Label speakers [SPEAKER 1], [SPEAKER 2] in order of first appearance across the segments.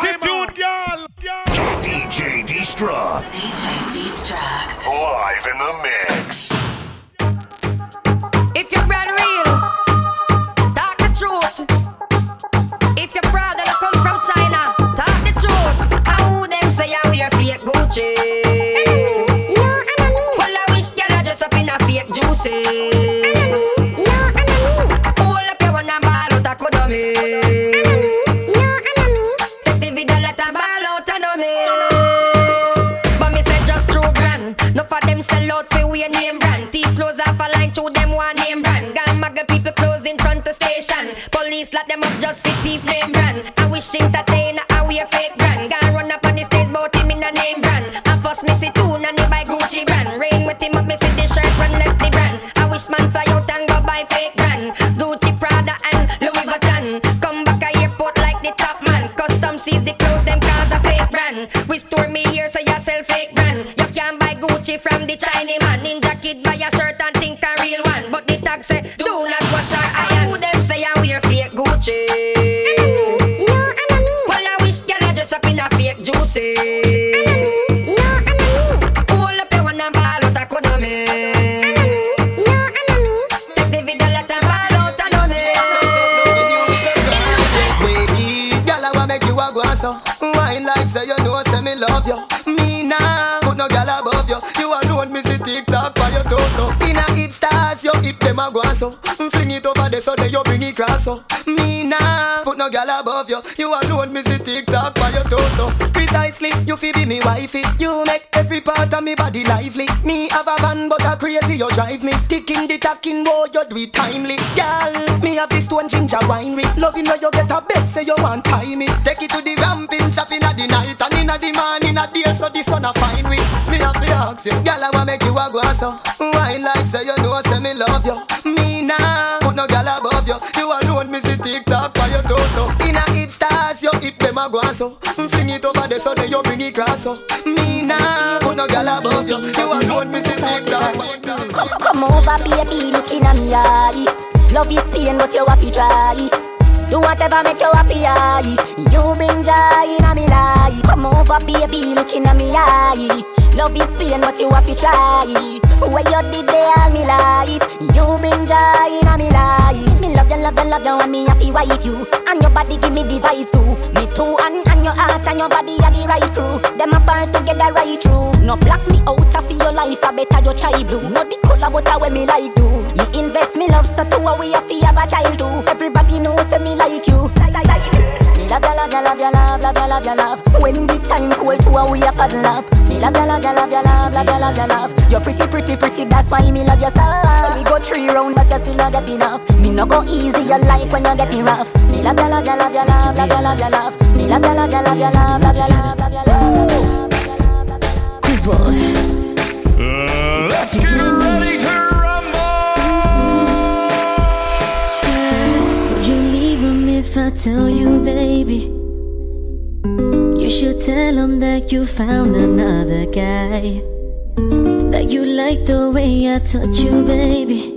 [SPEAKER 1] Attitude, girl.
[SPEAKER 2] DJ Destruct.
[SPEAKER 3] DJ Destruct.
[SPEAKER 2] Live in the mix.
[SPEAKER 4] Guasso. Fling it over there so that you bring it cross so. Me nah, put no girl above you. You alone, me see TikTok by your toes torso. Precisely, you fi be me wifey. You make every part of me body lively. Me have a van, but a crazy you drive me. Ticking the tacking, boy, you do it timely. Girl, me have this stone ginger wine with. Loving where you get a bed, say you want tie me. Take it to the ramping shop in the night and in the morning a day, so the sun a fine with. Me have to ask you, girl, I wanna make you a guasso. Wine like say you know, say me love you. No girl above you. You alone, me see TikTok by your torso. In a hip stars, your hip them a guasso. Mm, fling it over there so that you bring it cross so. Me nah, put no girl above you. You alone, me see TikTok.
[SPEAKER 5] Come, come over, baby, looking at me eye. Love is pain, but you happy try. Do whatever make you happy eye. You bring joy in a me life. Come over, baby, looking at me eye. Love is pain, but you happy try. Where you did there me life. You bring joy Me love you, and me happy wife you. And your body give me the vibe too. Me too, and, and your heart and your body are the right crew. Them apart together right through. No block me out of your life, I better you try blue. No the color, but I when me like do. Me invest me love, so to we to have a child too. Everybody knows me like you. Me love ya, love ya, love ya, love, love ya, love ya, love. When the time cold, to a we a cuddle up. Me love ya, love ya, love ya, love, love ya, love ya, love. You're pretty, pretty, pretty. That's why me love you so. We go three round, but you still not get enough. Me no go easy, you like when you're getting rough. Me love ya, love ya, love ya, love, love ya, love ya, love. Me love ya, love ya, love ya, love, love ya, love, love ya, love, ya, ya, ya. Chris Bros.
[SPEAKER 1] Uh, let's get ready to
[SPEAKER 6] I tell you, baby? You should tell him that you found another guy. That you like the way I touch you, baby.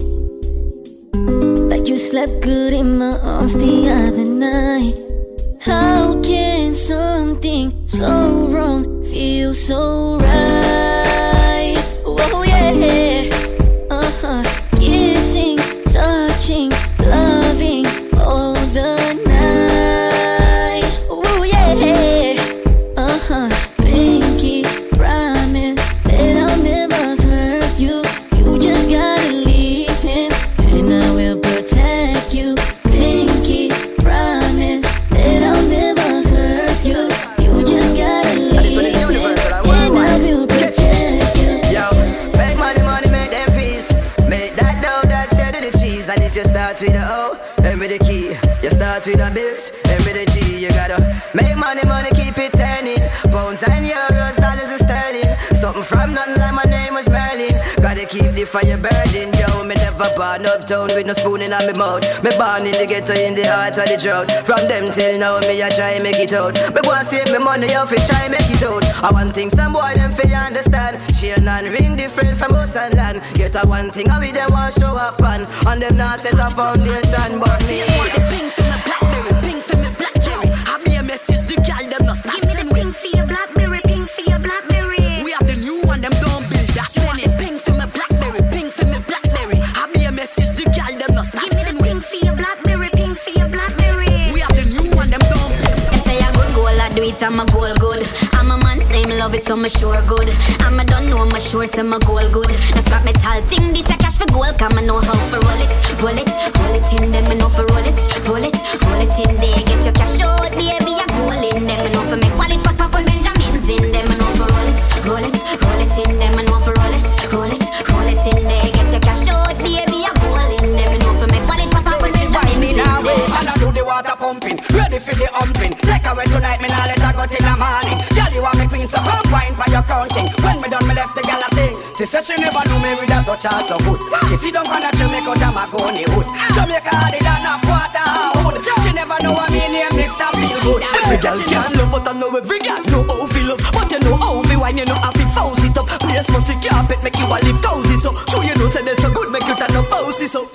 [SPEAKER 6] That you slept good in my arms the other night. How can something so wrong feel so right? Oh, yeah.
[SPEAKER 4] Born uptown with no spoon in my mouth. Me born in the ghetto in the heart of the drought. From them till now, me I try make it out. Me want save me money, yo, fi try make it out. I want things some boy them fi understand. Chain and ring different from us and land. Get a one thing, I with them want show off pan. And them not set a foundation, but me.
[SPEAKER 7] It, I'm a goal good. I'm a man, same love it, so I'm sure good. I'm a don't know, I'm a sure, so I'm a goal good. That's what metal thing, this a cash for gold, come I know how for roll it, roll it, roll it in them, I know for roll it, roll it, roll it in there. Get your cash out, baby, a goal in them, I know for make wallet pop off on Benjamins in them, I know for roll it, roll it, roll it in them, I know for roll it, roll it, roll it in there. Get your cash out, baby, a goal in them, I know for make wallet pop off on Benjamins in there.
[SPEAKER 8] And I do the water pumping, ready for the humping. Take away tonight, me nah let till the morning. Girl, you want me queen, so come wine for your counting. When me done, me left the gal a sing. She said she never knew me with a touch her so good. She sit down on a Jamaica, Damagoni hood. Jamaica harder than a quarter hood. She never know what me name, Mr. Feel Good.
[SPEAKER 9] Every girl can love, but I know every girl know how feel love. But you know how feel wine, you know how feel force it up. Place must see carpet, make you a live cozy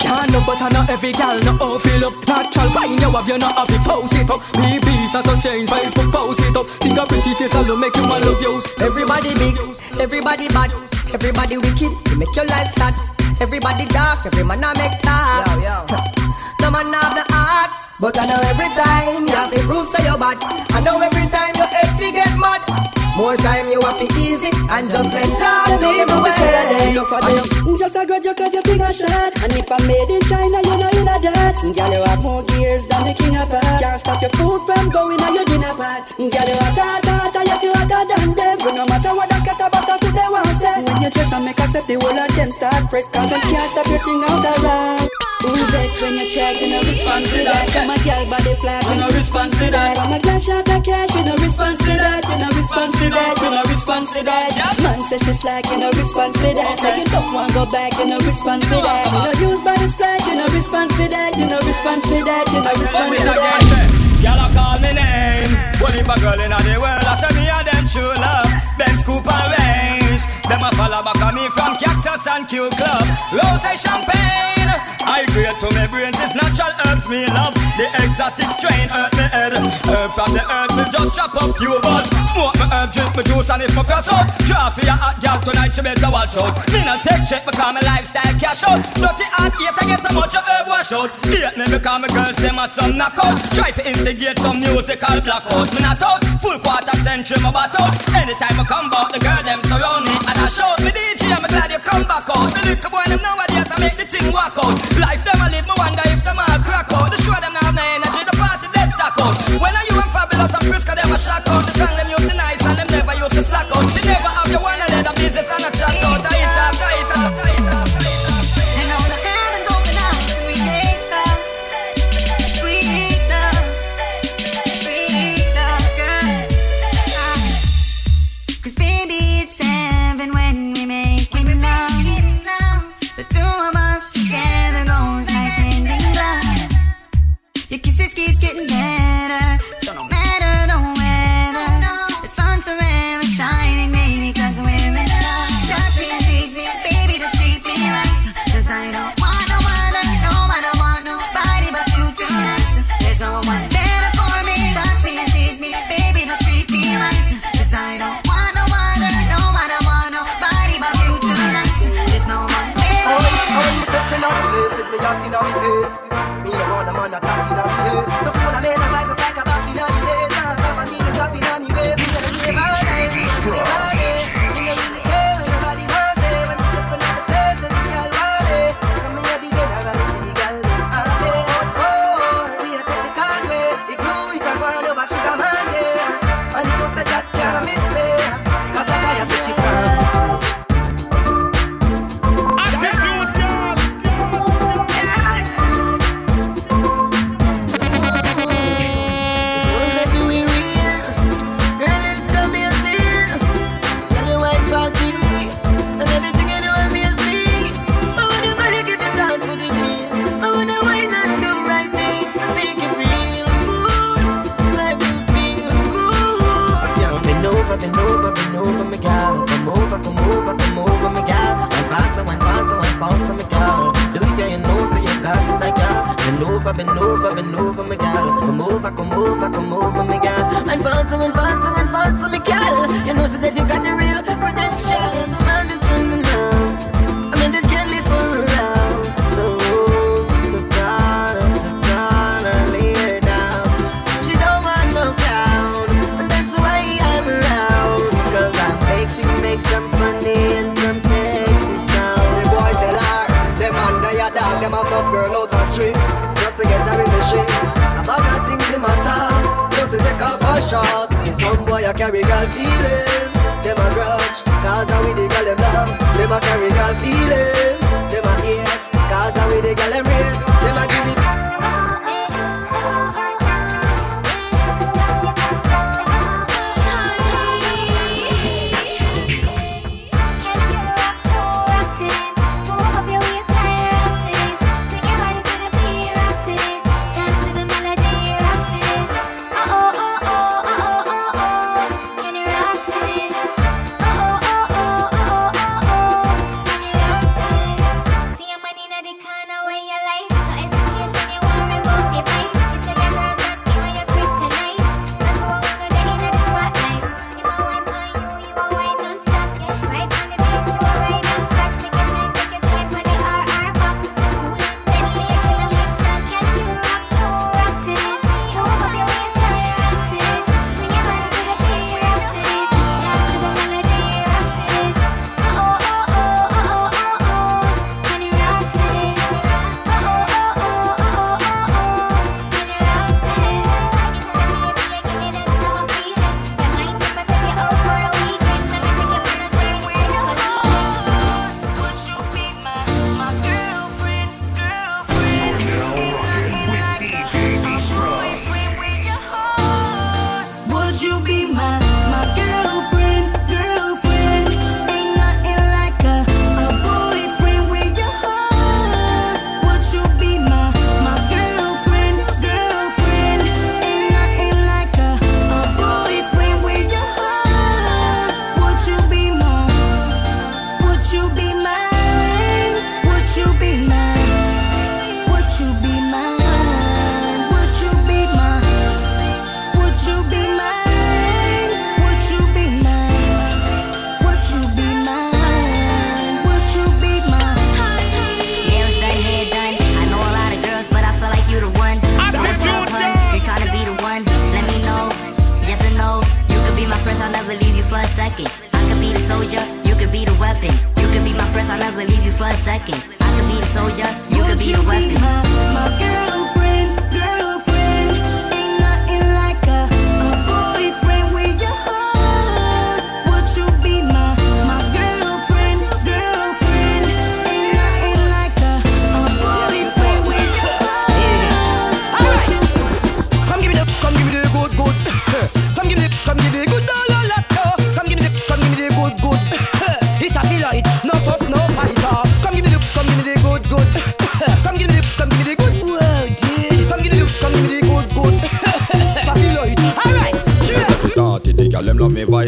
[SPEAKER 8] Can't love, but I know every girl know how feel love. Natural wine, you have you not have to post it up. BB's not a change, Facebook post it up. Think a pretty face alone make you man love you. Everybody big, everybody bad, everybody wicked. You make your life sad. Everybody dark, every man a make talk. No man have the heart, but I know every time you have to prove so you're bad. I know every More time you have to easy and just let love live away.
[SPEAKER 10] Look for them. Uh-huh. Just a grudge you cause you think a shot And if I'm made in China, you know you know that. Girl, you have more gears than the king of pot Can't stop your food from going on your dinner pot. Girl, you hot, hot, hot, yet you hotter than them. But no matter what that's got about the food they want say. When you just make a step, the whole of them start fret. Cause them can't stop your thing out around Vex when you check, you no response to that. Come a girl body flat, you no response to that. From a glass shot of cash, you no response to that. You no response to that, you no response to that. Man says she's like, you no response to that. So you don't want go back, you no response to that. Uh-huh. You no use body splash, you no response to that. You no response to that, you no response to that.
[SPEAKER 8] Girl, I call me name. What if a girl in the world? I say me and them true love. Benz Coupe and. Them a follow back on me from Cactus and Q Club. Rose champagne. I grade to me brains. It's natural herbs me love. The exotic strain hurt me head. Herb from the earth will just chop up few buds. Smoke me herb, drink me juice and if my press out. Draw for your hot girl tonight, she better watch out. Me not take check because my lifestyle cash out. Dirty hot eat, I get a much of herb wash out. Hate me because my girls say my son knock out. Try to instigate some musical blackout. Me not out, full quarter century my bat out. Anytime I come back, the girl them surround me and shout me DJ. I'm glad you come back out. The little boy them nowadays I make the thing work out. Life them I live, me wonder if them all crack out. The show them now energy, the party dead stack out. When are you and fabulous and Friska them a shock out. The song them used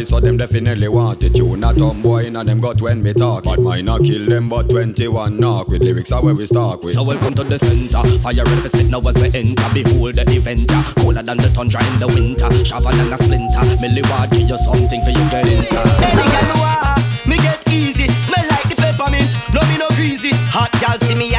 [SPEAKER 11] them love
[SPEAKER 12] me
[SPEAKER 13] voice so them definitely want it tune a tomboy inna them got when me talk but mine a kill them but 21 knock with lyrics are where we start with
[SPEAKER 14] So welcome to the center. Fire and spit now as we enter. Behold the event. yeah. Colder than the tundra in the winter. Sharper than a splinter. Millie Ward give you something for you get into.
[SPEAKER 15] Any girl me want, me get easy. Smell like the peppermint, no me no greasy. Hot girl see me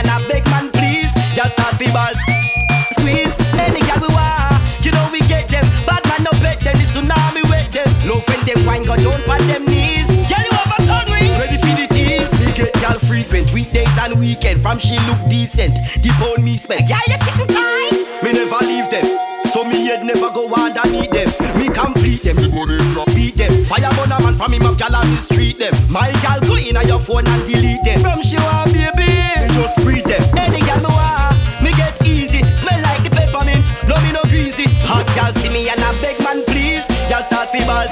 [SPEAKER 15] when them wine go down on them knees. Girl you have a tongue ring, ready for the tease. Me get girl frequent, weekdays and weekend. From she look decent, the pound me spend. Girl you sitting tight, me never leave them. So me head never go underneath them. Me complete them. Me go dey drop beat them. Fire burn a man from him up gal on the street them. My gal go in on your phone and delete them. From she want baby, me just breathe them. Any gal me want, me get easy. Smell like the peppermint, no me no greasy. Hot gal see me and a beg man please. Gal start fi ball,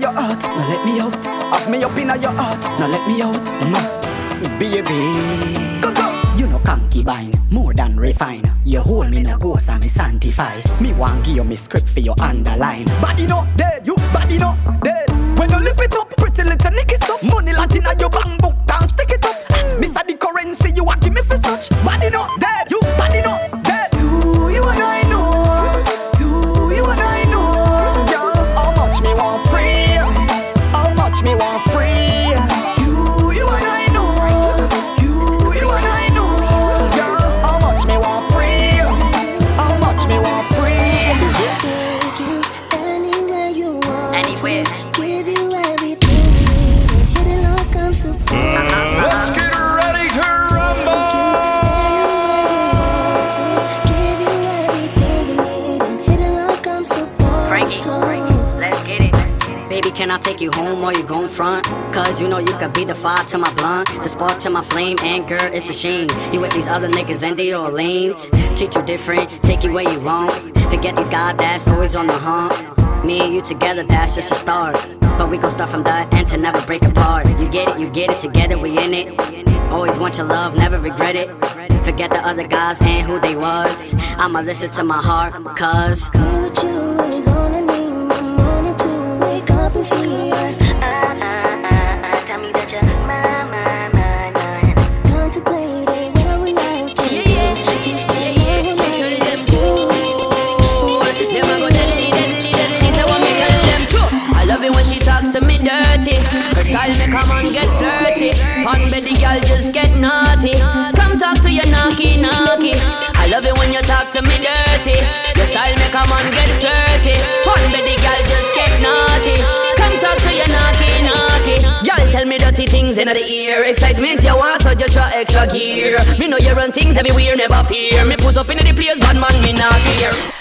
[SPEAKER 16] your
[SPEAKER 17] heart, now let me out. Have me up inna your heart, now let me out. Mm. Baby, go go. You know concubine, more than refine. You hold me no ghost and me sanctify. Me want give you me script for your underline. Body no dead, you body no dead.
[SPEAKER 5] Front? Cause you know you could be the fire to my blunt, the spark to my flame, and girl, it's a shame. You with these other niggas and they all lames. Treat you different, take you where you wrong. Forget these guys that's always on the hump. Me and you together, that's just a start. But we gon' start from the end to never break apart. You get it, you get it, together we in it. Always want your love, never regret it. Forget the other guys and who they was. I'ma listen to my heart, cause.
[SPEAKER 18] Be with you is all I need. My morning to wake up and see her. Tell
[SPEAKER 2] style me come on get. On bed the girl just get naughty. Come talk to your knocky knocky. I love it when you talk to me dirty. Your style me come on get dirty. On the girl just get naughty. Come talk to your knocky knocky. Y'all tell me dirty things in the ear. Excitement you want, so just try extra gear. Me know you run things everywhere, never fear. Me put up in the place, bad man, me not fear.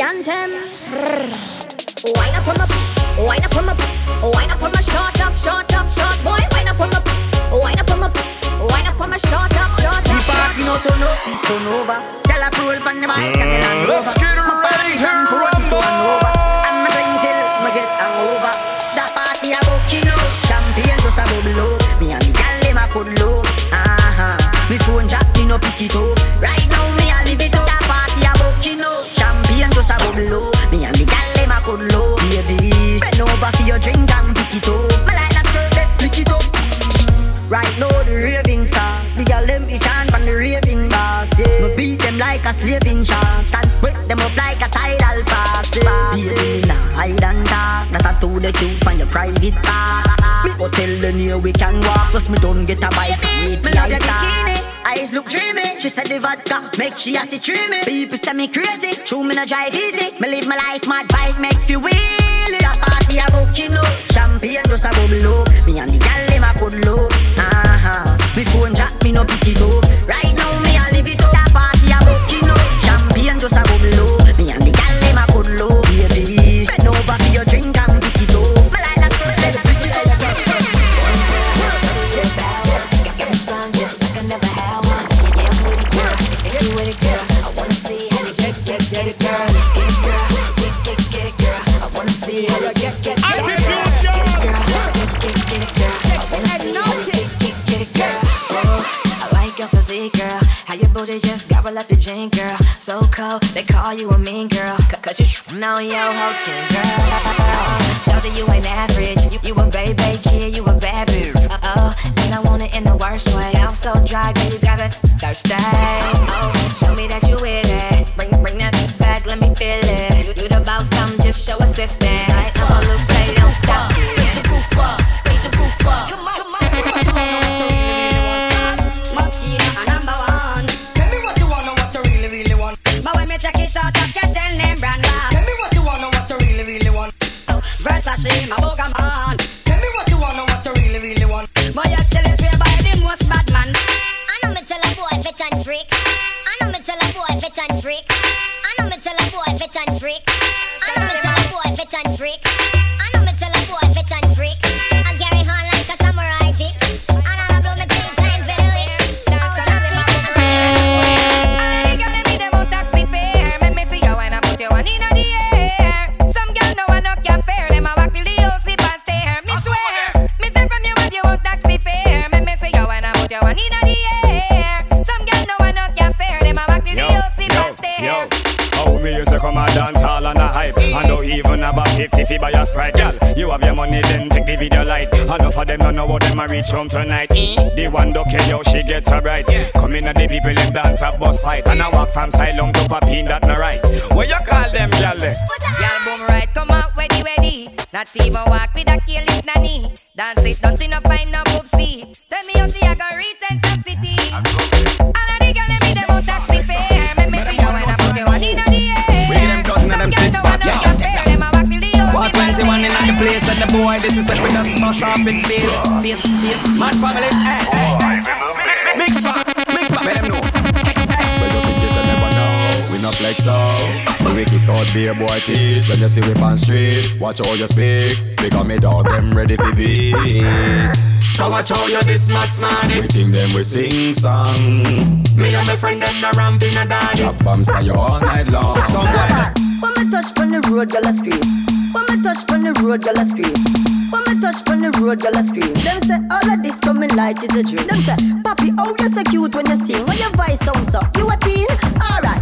[SPEAKER 19] The
[SPEAKER 20] anthem. Wine up on my, wine up on my, wine up on my short up, short up, short boy. Wine up on my, wine up on my, wine up on my short up, short up.
[SPEAKER 21] Party no turn up, it turn over. Tell a roll on the mic and the land
[SPEAKER 22] Let's
[SPEAKER 21] near we can walk. Plus me don't get a bite Me love your bikini. Eyes look dreamy. She said the vodka make she a see dreamy. People say me crazy. True me no drive easy. Me live my life mad bike make you wheel it A party a booking up Champagne just a bubble up Me and the gal them a cuddle up uh-huh. Me phone jack, and
[SPEAKER 23] freak.
[SPEAKER 24] Enough of them don't know how them a reach home tonight The one don't care how she gets so bright Come in and the people them dance a bus fight And I walk from silent to Papine that no right What you call them, girl? eh?
[SPEAKER 2] Girl, boom right, come out, ready, ready. Not even walk with a careless nanny. Dance it, don't she no find no poopsie. Tell me how she a go reach and some city.
[SPEAKER 25] Place and the boy disrespect with us must off in face. Face, face. Mad family, eh, eh, eh. Mix back, mix back, let them know.
[SPEAKER 13] Well, just in case you never know, we not flex out. We kick out beer boy teeth when you see we on street. Watch how you speak, because me dog them ready for beat.
[SPEAKER 25] So watch how you this mad smarty.
[SPEAKER 13] We think them we sing song.
[SPEAKER 25] Me and my friend them the ramp in a dance.
[SPEAKER 13] Drop bombs for you all night long.
[SPEAKER 25] Some boy
[SPEAKER 22] When me touch on the road, girl a scream. When me touch on the road, girl a scream. When me touch on the road, girl a scream. Them say all of this coming light is a dream. Them say, Papi, oh you so cute when you sing. When your voice sounds so, you a teen? Alright.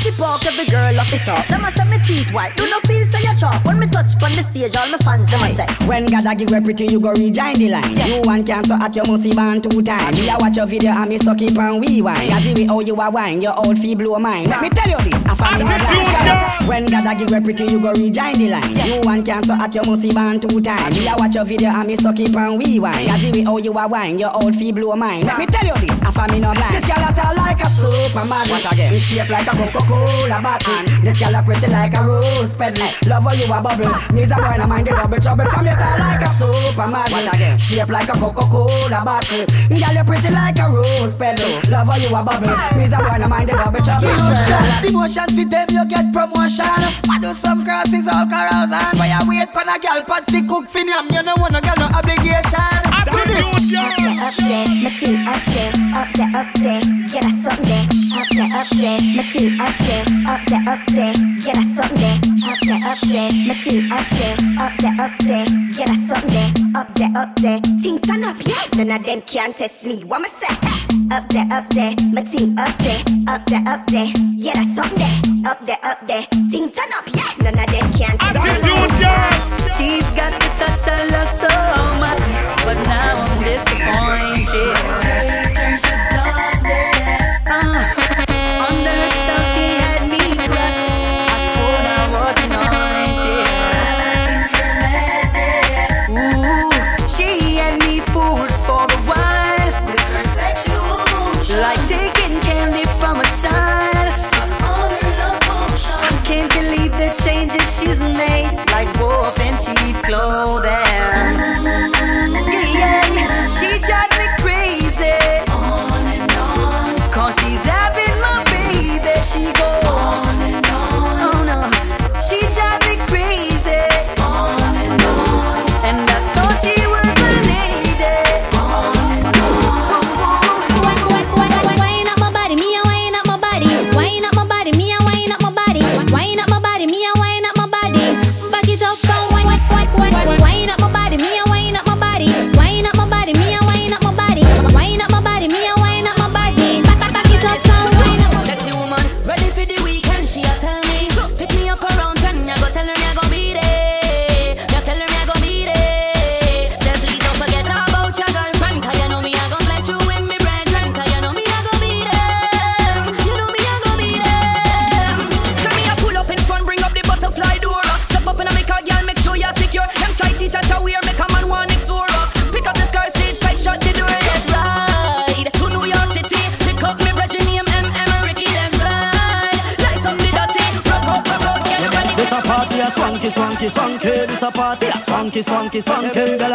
[SPEAKER 22] Touch it walk every girl off it up. Them a say me teeth white. Do no feel say you chop. When me touch on the stage, all my fans them a say.
[SPEAKER 26] When God a give you pretty, you go rejoin the line. You want cancer at your musty band two times. Me a watch your video and me stuck it on we wine. As the way how you a wine, your old fee blow mine. Let me tell you this, a family no blind. When God a give you pretty, you go rejoin the line. You want cancer at your musty band two times. Me a watch your video and me stuck it on we wine. As the way how you a wine, your old fee blow mine. Let me tell you this, a family no blind. This girl a tall like a superman. What again? Shape like a Coca-Cola bottle. This girl a pretty like a rose petal. Love how you a bubble. Me's a boy no mind the double trouble. From your tall like a superman. Shape like a Coca-Cola bottle. Girl you pretty like a rose petal. Love how you a bubble. Me's a boy no mind the double trouble.
[SPEAKER 22] Emotion, demotion for them, you get promotion. I do some crosses all carousing. But you wait for a girl pot fi cook fi yam. You know want a girl no obligation. Do this.
[SPEAKER 23] Up there, up there, my team up there, up there, up there, yeah that's something. Up there, up there, my team None of them can't test me. What me say? Up there, up there, my team up there, up there, up there, yeah that's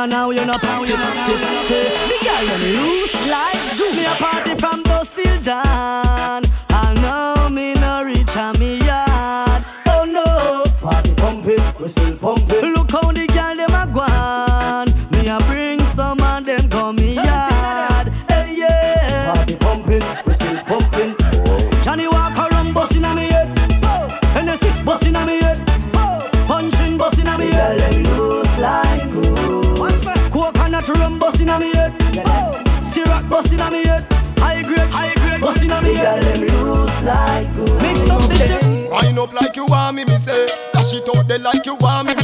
[SPEAKER 22] now
[SPEAKER 9] you know, now you know. Me head. High grade, high grade busting on me head. Girl them loose like glue. Mix up the shit.
[SPEAKER 27] Wind up like you want me, me say. Dash it out there like you want me,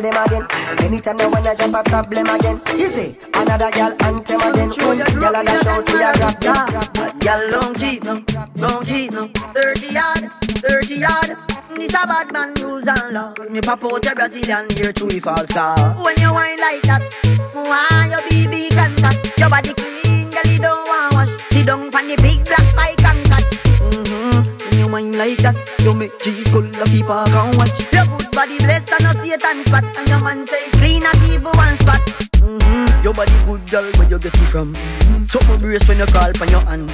[SPEAKER 28] girl them again. Anytime you wanna jump a problem again. Say, another girl anthem again. Girl and a shout we a grab them.
[SPEAKER 22] Girl, don't keep no, don't keep no. Dirty yard, dirty yard. This a bad man rules and law. Me pop out your Brazilian here to we fall star. When you whine like that, why your BB contact? Your body clean, girl, you don't want wash. Sit down on the big black bike. Whine like that, you make G's full of people can watch. Your good body blessed and no Satan spot, and your man say clean up even one spot. Mm-hmm. Your body good, girl, where you get it from? So my brace when you call on your hand.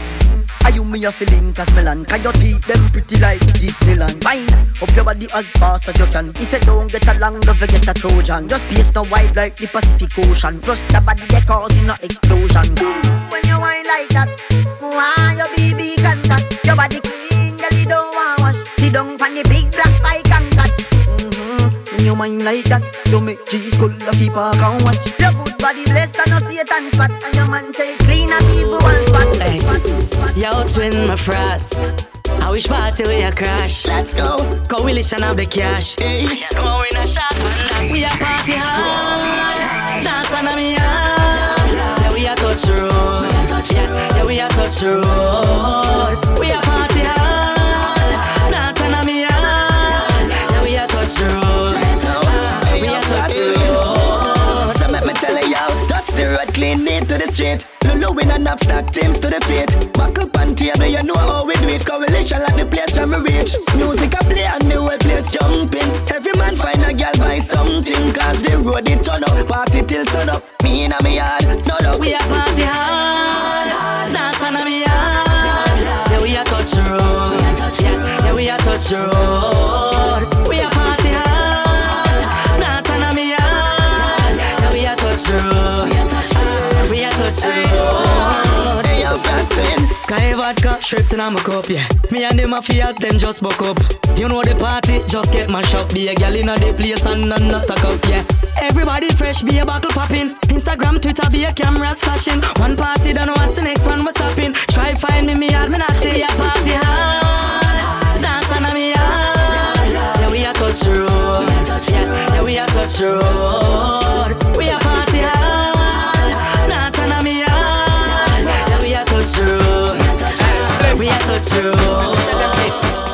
[SPEAKER 22] Are you me a feeling cause melon? Can your teeth them pretty like Disneyland? Fine, up your body as fast as you can. If you don't get along, don't forget a Trojan. Just space no wide like the Pacific Ocean. Plus the body they causing a explosion. When you whine like that, why your BB contact? Your body clean, girl, you don't want wash. Sit down on the big black bike. Mm-hmm. When you whine like that, you make G's full of people can watch. Your good body blessed and no Satan spot, and your man say clean up evil one spot.
[SPEAKER 29] Hey. Yo, twin, my frost. I wish party we a crash. Let's go. Coalition of the cash. Hey. You know we not shot man. We a party hard. Dance on me hard. Yeah, we a touch road. Yeah, yeah, we a touch road. We a
[SPEAKER 15] street. Lulu win and upstack teams to the feet. Back up on table, you know how we do it. Coalition like the place where we reach. Music a play and the way place jumping. Every man find a girl buy something. Cause the road it turn up, party till sun up. Me in a me yard, no no.
[SPEAKER 29] We a party hard, dance on me hard. Yeah, we a touch road. Yeah, yeah, we a touch road. Sky vodka, strips in my cup, yeah. Me and the mafias, them just buck up. You know the party, just get my shop. Be a gal in the place and none not stuck up, yeah. Everybody fresh, be a buckle popping. Instagram, Twitter, be a cameras flashing. One party, don't know what's the next one, what's happening. Try find me, me hard, me not say a party hard. Dance. Yeah, we a touch road. Yeah, we a touch. We a party hard. Dance on hard. Yeah, we a touch road. We a touch road.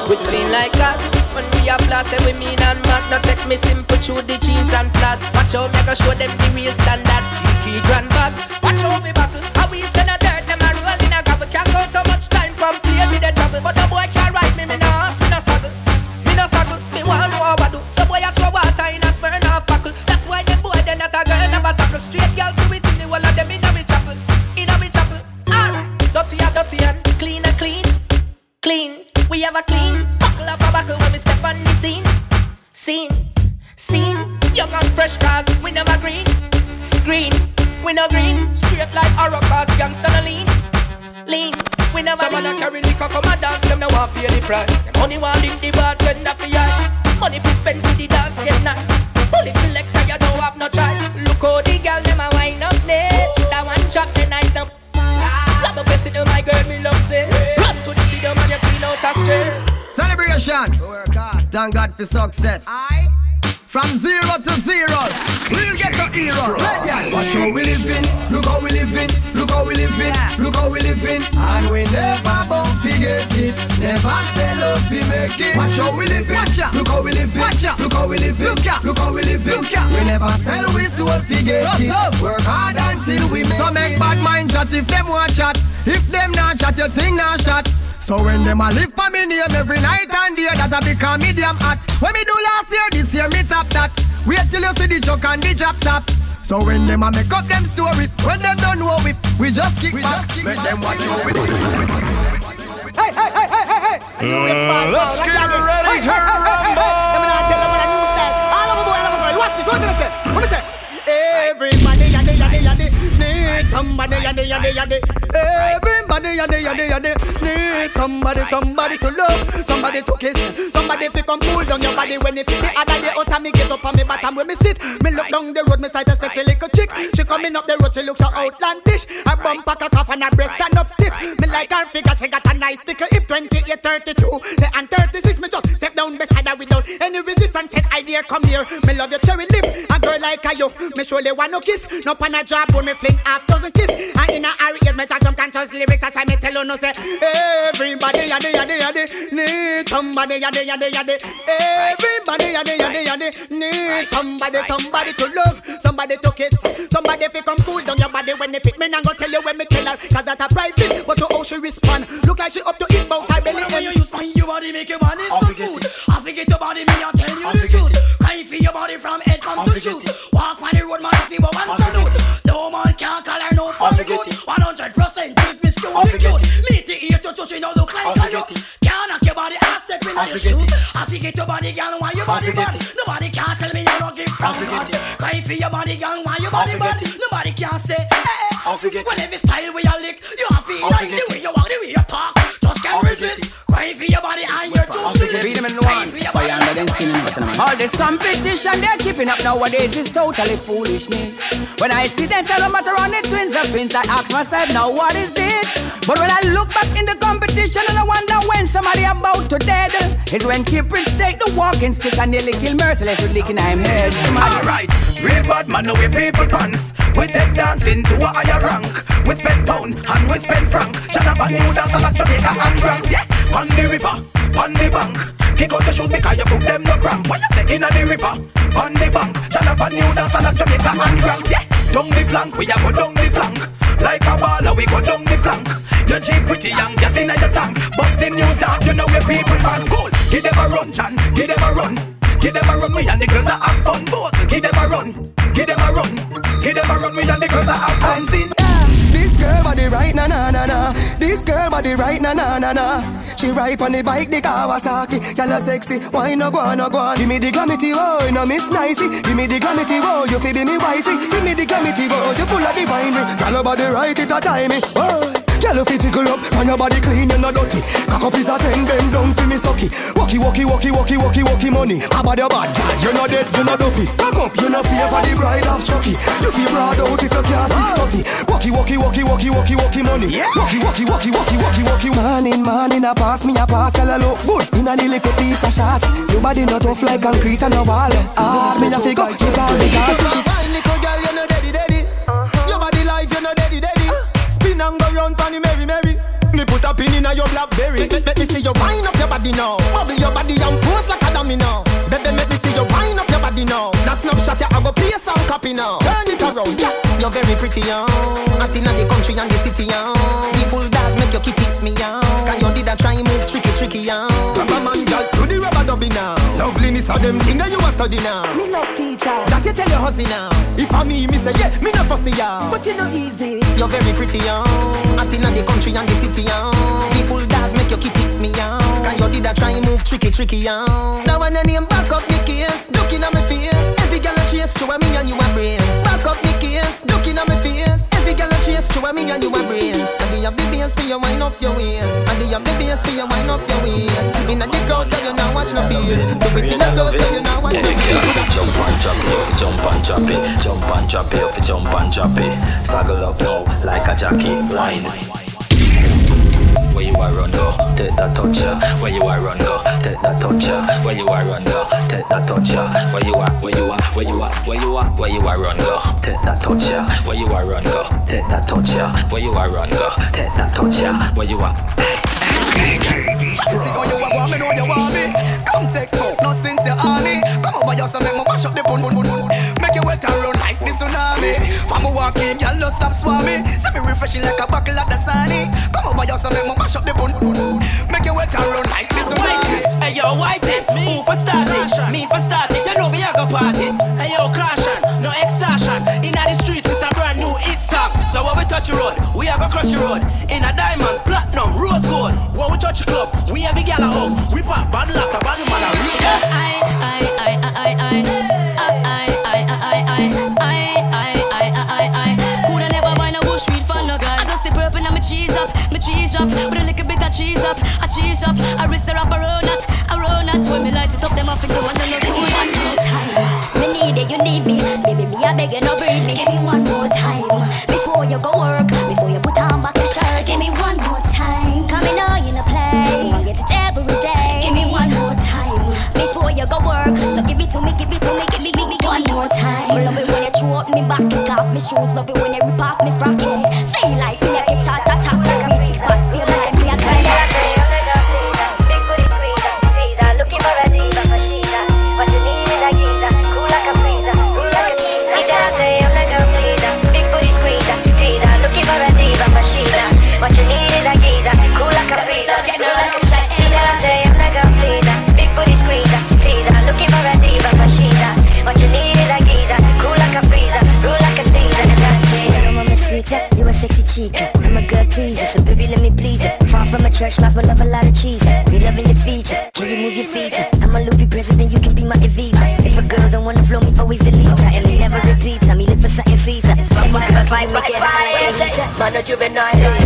[SPEAKER 30] We clean like that. When we are flat, say we mean and mad. Not take me simple through the jeans and flat. Watch out, make I show them the real standard. Kiki grand bag. Watch out, me bustle. How we send a dirt, them a roll in a gravel. Can't go too much time, from complain with the travel. But the boy can't ride me, me no no green, straight like Aracas, gangsta no lean. Lean. We never Some man a carry liquor come a dance, them no want pay the price. Them money want in the bartender for eyes. Money fi spend for the dance get nice. Bullet selector, you don't have no choice. Look how the girl them a wind up there. That one chop the nice up. Grab a best my girl, me love say. Run to the video man, you clean out a straight.
[SPEAKER 31] Celebration. Thank God for success.
[SPEAKER 30] Aye.
[SPEAKER 31] From zero to zeros, we'll get to hero. Watch how we living, look how we living, look how we living, look how we living, and we never bound forget it. Never sell out to make it. Watch how we living, look how we living, look how we living, look how we living. We never sell we soul forget it. Work hard until we make So make bad mind chat if them want chat. If them not chat, your thing not shot. So when them a live for me name every night and day, that a become medium hot. When me do last year, this year me top that. Wait till you see the joke and the drop top. So when them a make up them story, when them don't know it, we just kick we back, just make them watch how we do it.
[SPEAKER 27] Hey, hey, hey, hey, hey, hey.
[SPEAKER 1] Uh, let's get ready to rumble.
[SPEAKER 27] Let me not tell them what a new style. All over boy, all over boy. Watch this. What did I say? What me say? Everybody, yaddy, yaddy, yaddy, need somebody, yaddy, yaddy, yaddy. Everybody, yaddy, yaddy, yaddy, need somebody, somebody to love, somebody to kiss, somebody to come cool down your body when you feel the other day out and me get up on me bottom where me sit. Me look down the road, me sight a sexy little chick. She coming up the road, she looks so outlandish. Her bum pack a cough and her breast stand up stiff. Me like her figure, she got a nice sticker. If 28, 32, say and 36, me just step down beside her without any resistance. Said I dare come here. Me love your cherry lip, a girl like a you. Me surely want no kiss. No pan a job when me fling half dozen kiss. And in a hurry, yes, me talk some conscious lyrics. That's why me tell you no say everybody yaddy yaddy yaddy need somebody yaddy yaddy yaddy. Everybody yaddy yaddy yaddy need somebody somebody to love, somebody to kiss, somebody fi come cool down your body when they fit me. Now go tell you when me tell her, cause that a private. But to how she respond, look like she up to eat bout her belly.
[SPEAKER 32] When you use my your body, make your body so good. I forget your body, me I tell you the truth. Crying for your body from head come to shoot. Walk on the road, man, if you want one salute. No man can't call her no hundred percent, give me skill with you. Meet the ear to touch, you know look like a you. Can't knock your body, I step in your shoes. I forget your body, girl, why your body bad? Nobody can't tell me you don't give from God. Crying for your body, girl, why your body bad? Nobody can say, eh, eh, eh. hey, hey. Well, every style we you lick, you have feel like the way you walk, the way you talk. Just can't resist. Crying for your body and your two
[SPEAKER 8] Beat them in the one, fire under them spinning button. All this competition they're keeping up nowadays is totally foolishness. When I see them sell them on the twins and pins, I ask myself, now what is this? But when I look back in the competition and I wonder when somebody about to dead, is when keepers take the walking stick and nearly kill merciless with licking I'm head.
[SPEAKER 14] Alright, real bad man, we people pants. We take dancing to a higher rank. We spend pound and we spend franc. Shut up and new dance a lot Jamaica and grand. Yeah, on the river, on the bank. Kick out the shoes because you put them no cramp. Why you say inna the river, on the bank. Shut up and new dance a lot Jamaica and grand. Yeah, down the flank, we a go down the flank. Like a baller, we go down the flank. You cheap pretty young, just inna your tank. But the new dance, you know we people man cool. Give them a run, Chan, give them a run. Give them a run, we and the girls that have fun. Both, give them a run, give them a run. Give them a run, we and the girls that have fun.
[SPEAKER 27] Girl body right na na na na. This girl body right na na na na. She ride on the bike the Kawasaki. Gyal sexy, why no go on, no go on. Give me the glamity, oh, no miss nicey. Give me the glamity, oh, you fi be me wifey. Give me the glamity, oh, you full of the wine. Gyal body right it a time, oh. Gyal you fi tickle up, and your body clean, you no dirty. Cock up is a ten, bend down fi me stocky. Walkie, walkie, walkie, walkie, walkie, walkie money. How about your bad, gyal? You no dead, you no dopey. Cock up, you no fear for the bride of Chucky. You fi broad out if you can't six thirty. Walkie, walkie, walkie, walkie, walkie, walkie money. Walkie, walkie, walkie, walkie, walkie, walkie. Morning, morning, a pass me a pass, gyal a look good. Inna the little piece of shots. Your body not tough like concrete and a wall. Ah, me a figure, it's all because. And go round, panny, merry, merry. Me put a pin inna your blackberry. Let, let me see you wind up your body now. Bubble your body and pose like a dummy now. Baby, make me see you wind up your body now. That snapshot, ya I go play some copy now. Turn it around, yeah. You're very pretty, young. Out inna the country and the city, young. The bulldog make your kitty me, young. Can you did a try move tricky, tricky, young. Rubber man, girl, do the rubber dubby now. Loveliness of them thing that you a study now. Me love teacher. That you tell your husband now. If I me, me say yeah, me no fussy, young. But you know easy. You're very pretty, young. Out inna the country and the city, young. The bulldog make your kitty me, young. Can you did a try move tricky, tricky, young. Now when the name back up me case, looking at my face. Every girl a chase to a me and you embrace. Back up me case. looking at my face. Every girl a chase to me and you a brace. And they have the bass for you wind up your waist. And they have the bass for you wind up your waist. Inna the crowd, girl you now watch no face. Do it in the crowd, girl you now watch no face.
[SPEAKER 33] Jump and drop it, jump and drop it, jump and drop it, jump and drop it. Saggle up now like a jockey, wine. Where you are run go, take that touch ya. Where you are run go, take that touch ya. Where you are run go, take that touch ya. Where you are, where you are, where you are, where you are, where you are run go, take that touch ya. Where you are run go, take that touch ya. Where you are run go, take that touch ya. Where you are.
[SPEAKER 27] DJ See how you want me, know you want me. Come take fuck, no since you're. Come over here, so make me mash up the bun bun bun bun. Make you wet and run like the tsunami. From a walking, y'all no stop swarming. Set me refreshing like a buckle of the sunny. Come over here, so make me mash up the bun bun bun. Make you wet and run like the tsunami.
[SPEAKER 34] Hey yo, white it, who for start it? Me for start it, you know me I go part it. Hey yo, caution, no extortion. Inna the streets brand new hit song. So when we touch the road, we have a crush the road. In a diamond, platinum, rose gold. When we touch the club, we have a gala hug. We pop bad luck laughter, bad man, and real.
[SPEAKER 35] I, I, I, I, I, I. Cheese up, my cheese up, with a little bit of cheese up, a cheese up, I, wrist up, a roll nut, a roll nut. When me light it up, them off in the one and no soul. Me need it, you need me, baby, me I beg you, no breathe me go work, before you put on back your shirt. Give me one more time, come in all you no play. I get it every day. Give me one more time before you go work. So give it to me, give it to me, give me, give me one more time. Love it when you throw up me back, kick off me shoes. Love it when you rip off me frock. Yeah.
[SPEAKER 36] Juvenile,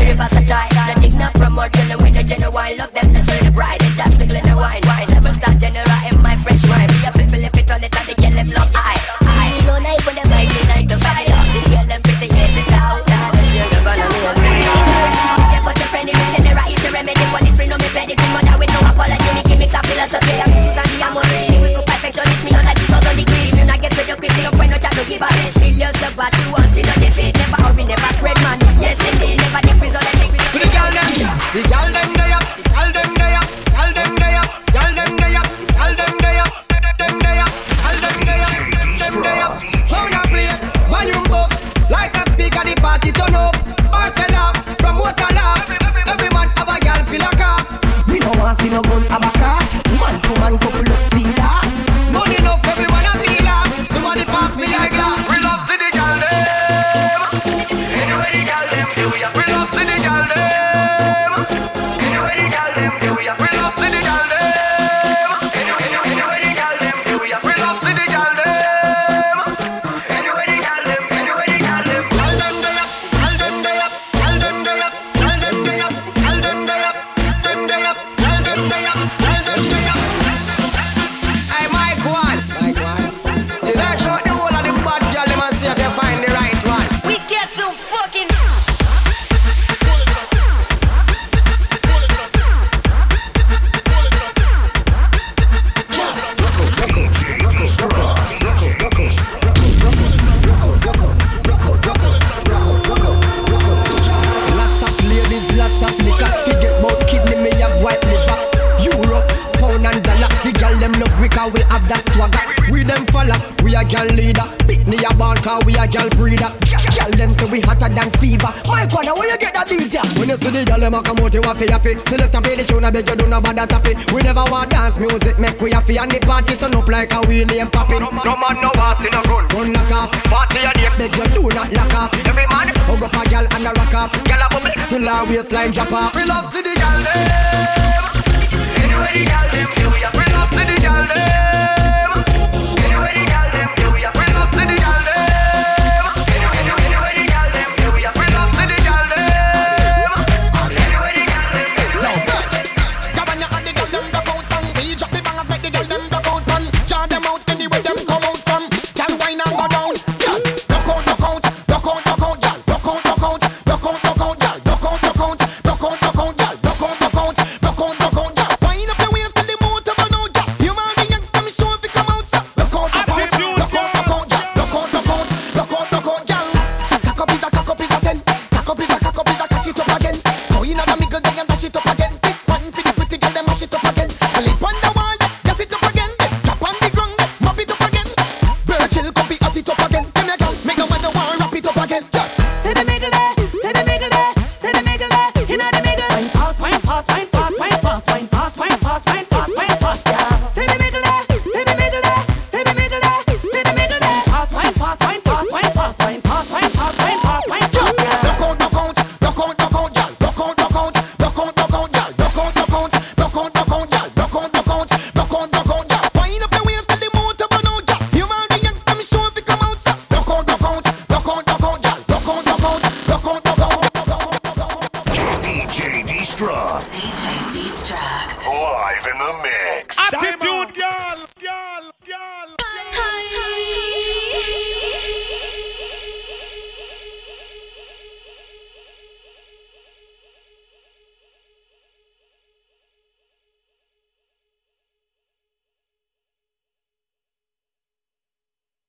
[SPEAKER 27] ya? When you see the girl them a come out, you a fi happy. Select and play the tune, I beg you do no bother tap it. We never want dance music, make we happy and the party turn up like a we name popping. No man no pass in a gun. Gun lock off. Party a date, beg you do not lock off. Every man hug up a girl and a rock off. Girl a bubble till her waistline drop off. We love see the girl them. Anyway the girl them do. We love see the girl them.